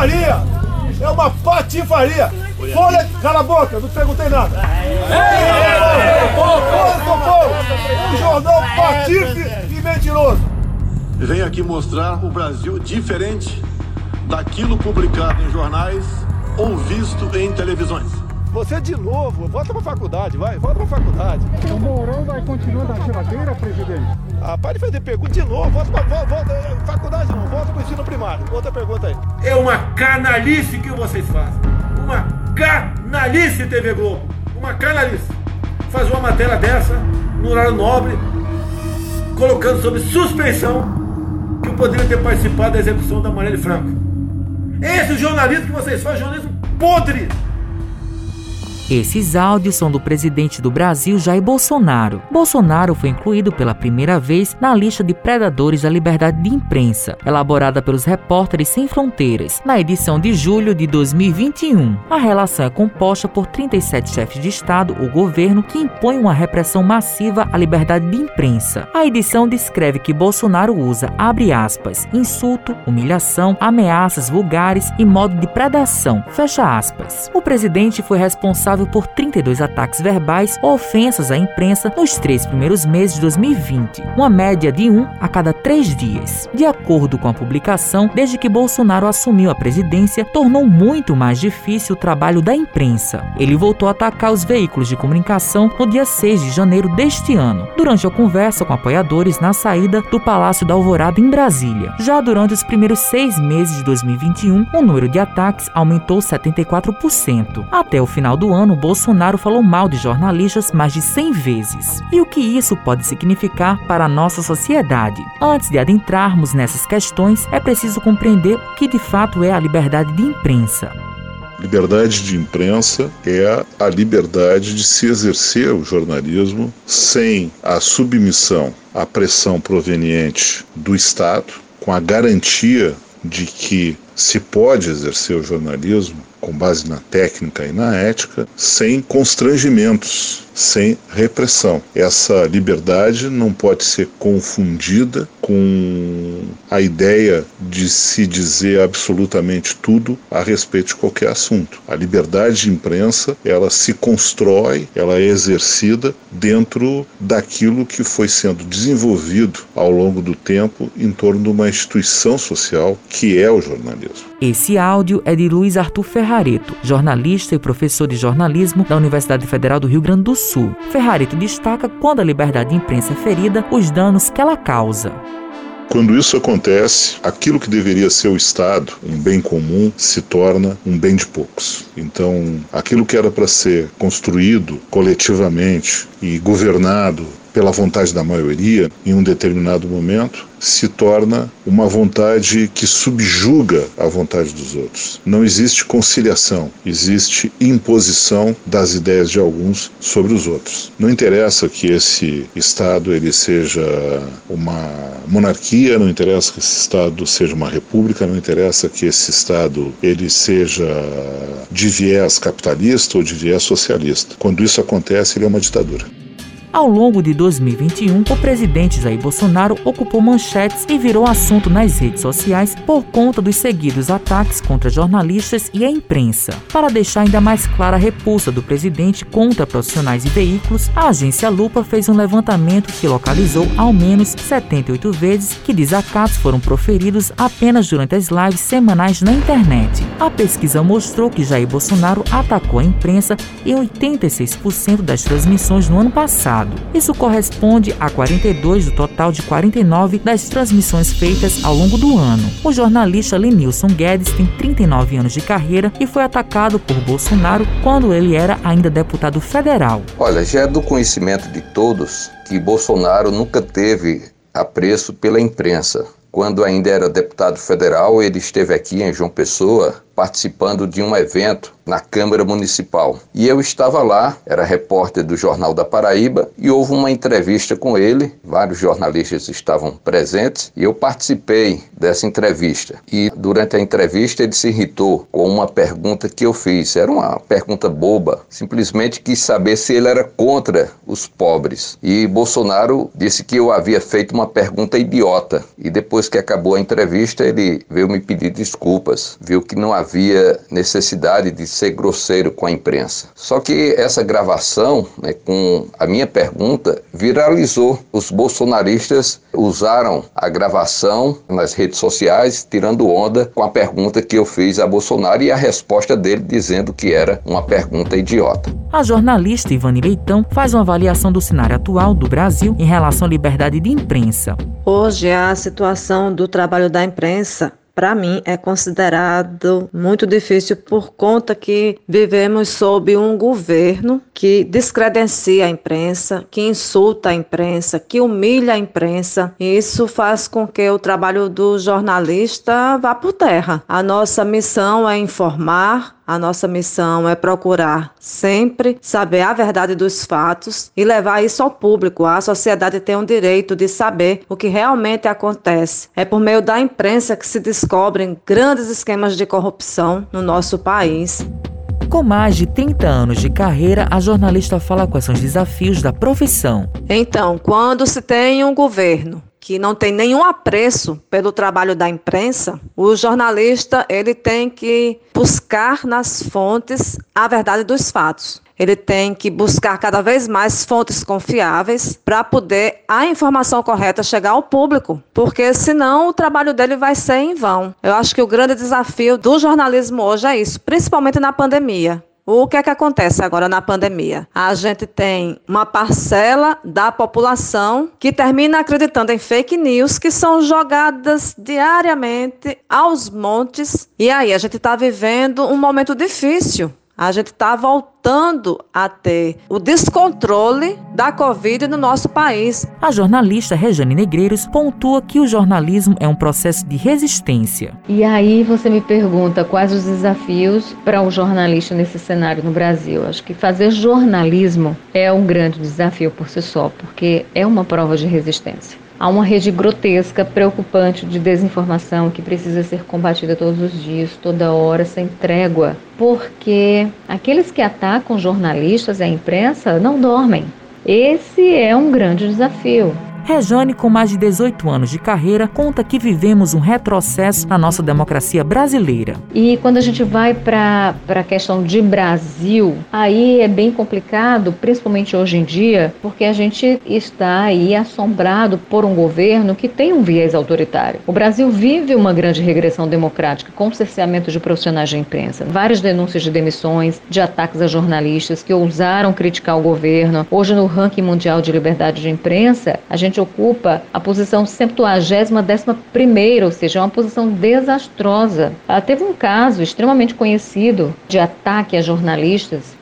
patifaria! É uma patifaria! Folha, cala a boca, não perguntei nada! Um jornal patife e mentiroso! Venho aqui mostrar o Brasil diferente daquilo publicado em jornais ou visto em televisões. Você de novo, volta pra faculdade, vai, volta pra faculdade. O Mourão vai continuar na geladeira, presidente? Ah, para de fazer pergunta de novo, volta pra volta, volta, faculdade não, volta pro ensino primário. Outra pergunta aí. É uma canalice que vocês fazem. Uma canalice, TV Globo. Uma canalice. Faz uma matéria dessa, no horário nobre, colocando sob suspensão que eu poderia ter participado da execução da Marielle Franco. Esse jornalismo que vocês fazem, jornalismo podre. Esses áudios são do presidente do Brasil, Jair Bolsonaro. Bolsonaro foi incluído pela primeira vez na lista de predadores da liberdade de imprensa, elaborada pelos Repórteres Sem Fronteiras, na edição de julho de 2021. A relação é composta por 37 chefes de Estado ou governo que impõem uma repressão massiva à liberdade de imprensa. A edição descreve que Bolsonaro usa, abre aspas, insulto, humilhação, ameaças vulgares e modo de predação, fecha aspas. O presidente foi responsável responsável por 32 ataques verbais ou ofensas à imprensa nos três primeiros meses de 2020, uma média de um a cada três dias. De acordo com a publicação, desde que Bolsonaro assumiu a presidência, tornou muito mais difícil o trabalho da imprensa. Ele voltou a atacar os veículos de comunicação no dia 6 de janeiro deste ano, durante a conversa com apoiadores na saída do Palácio da Alvorada em Brasília. Já durante os primeiros seis meses de 2021, o número de ataques aumentou 74%. Até o final do ano, ano, Bolsonaro falou mal de jornalistas mais de 100 vezes. E o que isso pode significar para a nossa sociedade? Antes de adentrarmos nessas questões, é preciso compreender o que de fato é a liberdade de imprensa. Liberdade de imprensa é a liberdade de se exercer o jornalismo sem a submissão à pressão proveniente do Estado, com a garantia de que se pode exercer o jornalismo com base na técnica e na ética, sem constrangimentos, sem repressão. Essa liberdade não pode ser confundida com a ideia de se dizer absolutamente tudo a respeito de qualquer assunto. A liberdade de imprensa, ela se constrói, ela é exercida dentro daquilo que foi sendo desenvolvido ao longo do tempo em torno de uma instituição social que é o jornalismo. Esse áudio é de Luiz Arthur Ferrareto, jornalista e professor de jornalismo da Universidade Federal do Rio Grande do Sul. Ferrareto destaca quando a liberdade de imprensa é ferida, os danos que ela causa. Quando isso acontece, aquilo que deveria ser o Estado, um bem comum, se torna um bem de poucos. Então, aquilo que era para ser construído coletivamente e governado pela vontade da maioria em um determinado momento, se torna uma vontade que subjuga a vontade dos outros. Não existe conciliação, existe imposição das ideias de alguns sobre os outros. Não interessa que esse Estado ele seja uma monarquia, não interessa que esse Estado seja uma república, não interessa que esse Estado ele seja de viés capitalista ou de viés socialista. Quando isso acontece, ele é uma ditadura. Ao longo de 2021, o presidente Jair Bolsonaro ocupou manchetes e virou assunto nas redes sociais por conta dos seguidos ataques contra jornalistas e a imprensa. Para deixar ainda mais clara a repulsa do presidente contra profissionais e veículos, a agência Lupa fez um levantamento que localizou ao menos 78 vezes que desacatos foram proferidos apenas durante as lives semanais na internet. A pesquisa mostrou que Jair Bolsonaro atacou a imprensa em 86% das transmissões no ano passado. Isso corresponde a 42 do total de 49 das transmissões feitas ao longo do ano. O jornalista Lenilson Guedes tem 39 anos de carreira e foi atacado por Bolsonaro quando ele era ainda deputado federal. Olha, já é do conhecimento de todos que Bolsonaro nunca teve apreço pela imprensa. Quando ainda era deputado federal, ele esteve aqui em João Pessoa participando de um evento na Câmara Municipal. E eu estava lá, era repórter do Jornal da Paraíba, e houve uma entrevista com ele. Vários jornalistas estavam presentes e eu participei dessa entrevista. E durante a entrevista ele se irritou com uma pergunta que eu fiz. Era uma pergunta boba, simplesmente quis saber se ele era contra os pobres. E Bolsonaro disse que eu havia feito uma pergunta idiota. E depois que acabou a entrevista, ele veio me pedir desculpas, viu que não havia necessidade de ser grosseiro com a imprensa. Só que essa gravação, né, com a minha pergunta, viralizou. Os bolsonaristas usaram a gravação nas redes sociais, tirando onda com a pergunta que eu fiz a Bolsonaro e a resposta dele dizendo que era uma pergunta idiota. A jornalista Ivani Leitão faz uma avaliação do cenário atual do Brasil em relação à liberdade de imprensa. Hoje, a situação do trabalho da imprensa para mim é considerado muito difícil por conta que vivemos sob um governo que descredencia a imprensa, que insulta a imprensa, que humilha a imprensa. Isso faz com que o trabalho do jornalista vá por terra. A nossa missão é informar, a nossa missão é procurar sempre saber a verdade dos fatos e levar isso ao público. A sociedade tem o direito de saber o que realmente acontece. É por meio da imprensa que se descobrem grandes esquemas de corrupção no nosso país. Com mais de 30 anos de carreira, a jornalista fala quais são os desafios da profissão. Então, quando se tem um governo que não tem nenhum apreço pelo trabalho da imprensa, o jornalista ele tem que buscar nas fontes a verdade dos fatos. Ele tem que buscar cada vez mais fontes confiáveis para poder a informação correta chegar ao público, porque senão o trabalho dele vai ser em vão. Eu acho que o grande desafio do jornalismo hoje é isso, principalmente na pandemia. O que é que acontece agora na pandemia? A gente tem uma parcela da população que termina acreditando em fake news que são jogadas diariamente aos montes. E aí, a gente está vivendo um momento difícil a gente está voltando a ter o descontrole da Covid no nosso país. A jornalista Rejane Negreiros pontua que o jornalismo é um processo de resistência. E aí você me pergunta quais os desafios para o jornalista nesse cenário no Brasil. Acho que fazer jornalismo é um grande desafio por si só, porque é uma prova de resistência. Há uma rede grotesca, preocupante de desinformação que precisa ser combatida todos os dias, toda hora, sem trégua, porque aqueles que atacam jornalistas e a imprensa não dormem. Esse é um grande desafio. Rejane, com mais de 18 anos de carreira, conta que vivemos um retrocesso na nossa democracia brasileira. E quando a gente vai para a questão de Brasil, aí é bem complicado, principalmente hoje em dia, porque a gente está aí assombrado por um governo que tem um viés autoritário. O Brasil vive uma grande regressão democrática com cerceamento de profissionais de imprensa, várias denúncias de demissões, de ataques a jornalistas que ousaram criticar o governo. Hoje, no ranking mundial de liberdade de imprensa, a gente gente ocupa a posição 111 primeira, ou seja, é uma posição desastrosa. Ah, teve um caso extremamente conhecido de ataque a jornalistas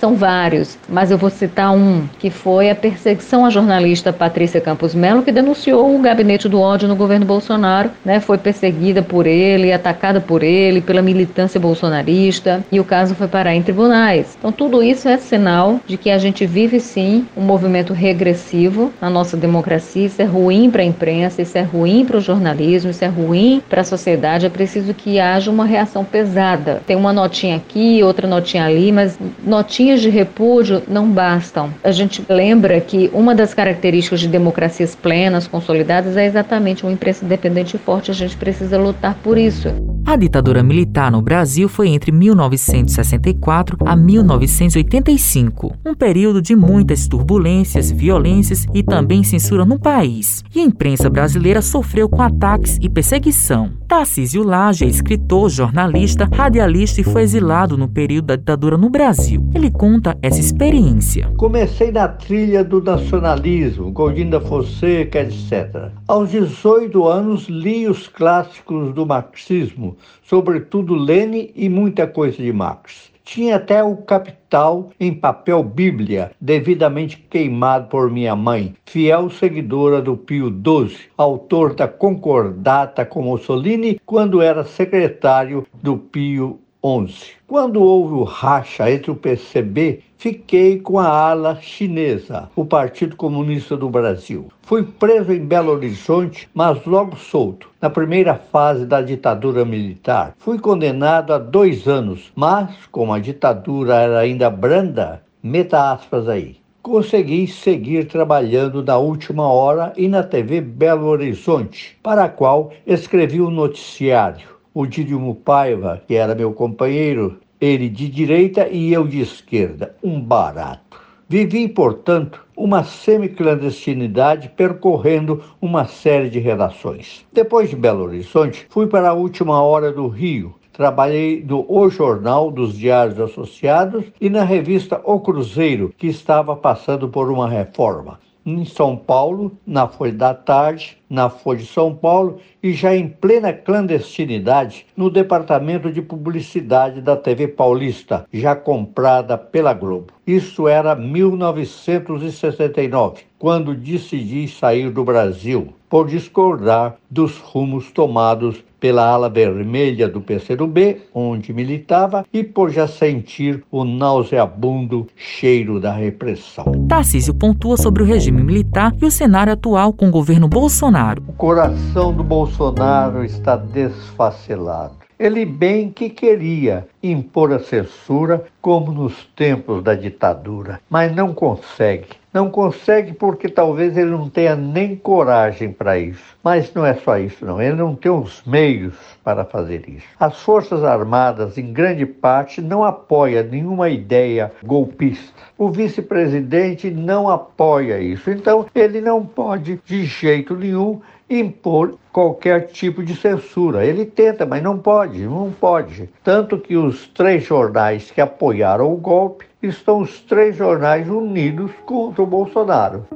São vários, mas eu vou citar um, que foi a perseguição à jornalista Patrícia Campos Melo, que denunciou o gabinete do ódio no governo Bolsonaro, né? Foi perseguida por ele, atacada por ele, pela militância bolsonarista, e o caso foi parar em tribunais. Então, tudo isso é sinal de que a gente vive sim um movimento regressivo na nossa democracia. Isso é ruim para a imprensa, isso é ruim para o jornalismo, isso é ruim para a sociedade. É preciso que haja uma reação pesada. Tem uma notinha aqui, outra notinha ali, mas notinha linhas de repúdio não bastam. A gente lembra que uma das características de democracias plenas, consolidadas, é exatamente uma imprensa independente e forte. A gente precisa lutar por isso. A ditadura militar no Brasil foi entre 1964 a 1985, um período de muitas turbulências, violências e também censura no país. E a imprensa brasileira sofreu com ataques e perseguição. Tarcísio Lage é escritor, jornalista, radialista e foi exilado no período da ditadura no Brasil. Ele conta essa experiência. Comecei na trilha do nacionalismo, Godinho da Fonseca, etc. Aos 18 anos li os clássicos do marxismo, sobretudo Lenin e muita coisa de Marx. Tinha até o capital em papel Bíblia, devidamente queimado por minha mãe, fiel seguidora do Pio XII, autor da concordata com Mussolini quando era secretário do Pio XI. Quando houve o racha entre o PCB, fiquei com a ala chinesa, o Partido Comunista do Brasil. Fui preso em Belo Horizonte, mas logo solto, na primeira fase da ditadura militar. Fui condenado a dois anos, mas, como a ditadura era ainda branda, meta aspas aí, consegui seguir trabalhando na última hora e na TV Belo Horizonte, para a qual escrevi um noticiário o Dílimo Paiva, que era meu companheiro, ele de direita e eu de esquerda, um barato. Vivi, portanto, uma semi-clandestinidade percorrendo uma série de redações. Depois de Belo Horizonte, fui para a última hora do Rio. Trabalhei no O Jornal dos Diários Associados e na revista O Cruzeiro, que estava passando por uma reforma em São Paulo, na Folha da Tarde, na Folha de São Paulo e já em plena clandestinidade no departamento de publicidade da TV Paulista, já comprada pela Globo. Isso era 1969, quando decidi sair do Brasil por discordar dos rumos tomados pela ala vermelha do PCdoB, onde militava, e por já sentir o nauseabundo cheiro da repressão. Tarcísio pontua sobre o regime militar e o cenário atual com o governo Bolsonaro. O coração do Bolsonaro está desfacelado. Ele bem que queria impor a censura como nos tempos da ditadura, mas não consegue. Não consegue porque talvez ele não tenha nem coragem para isso. Mas não é só isso, não. Ele não tem os meios para fazer isso. As Forças Armadas, em grande parte, não apoiam nenhuma ideia golpista. O vice-presidente não apoia isso. Então, ele não pode, de jeito nenhum, impor qualquer tipo de censura. Ele tenta, mas não pode, não pode. Tanto que os três jornais que apoiaram o golpe estão os três jornais unidos contra o Bolsonaro.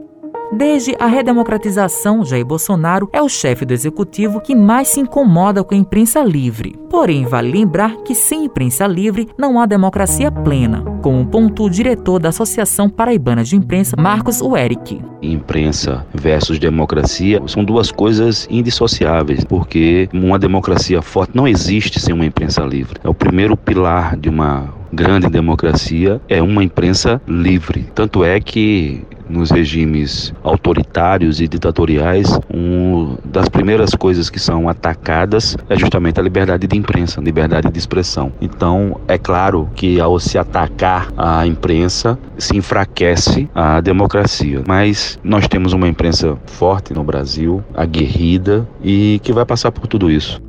Desde a redemocratização, Jair Bolsonaro é o chefe do executivo que mais se incomoda com a imprensa livre. Porém, vale lembrar que sem imprensa livre não há democracia plena, como pontua o diretor da Associação Paraibana de Imprensa, Marcos Ueric. Imprensa versus democracia são duas coisas indissociáveis, porque uma democracia forte não existe sem uma imprensa livre. É o primeiro pilar de uma grande democracia é uma imprensa livre. Tanto é que nos regimes autoritários e ditatoriais, uma das primeiras coisas que são atacadas é justamente a liberdade de imprensa, liberdade de expressão. Então, é claro que ao se atacar a imprensa, se enfraquece a democracia. Mas nós temos uma imprensa forte no Brasil, aguerrida e que vai passar por tudo isso.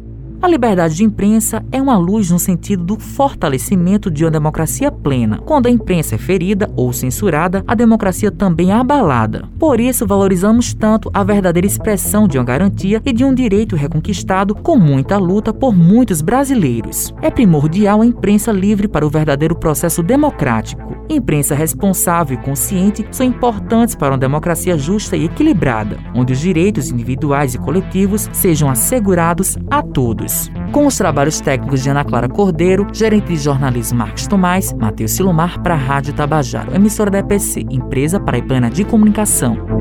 A liberdade de imprensa é uma luz no sentido do fortalecimento de uma democracia plena. Quando a imprensa é ferida ou censurada, a democracia também é abalada. Por isso, valorizamos tanto a verdadeira expressão de uma garantia e de um direito reconquistado com muita luta por muitos brasileiros. É primordial a imprensa livre para o verdadeiro processo democrático. Imprensa responsável e consciente são importantes para uma democracia justa e equilibrada, onde os direitos individuais e coletivos sejam assegurados a todos. Com os trabalhos técnicos de Ana Clara Cordeiro, gerente de jornalismo Marcos Tomás, Matheus Silomar para a Rádio Tabajaro, emissora da EPC, Empresa Paraibana de Comunicação.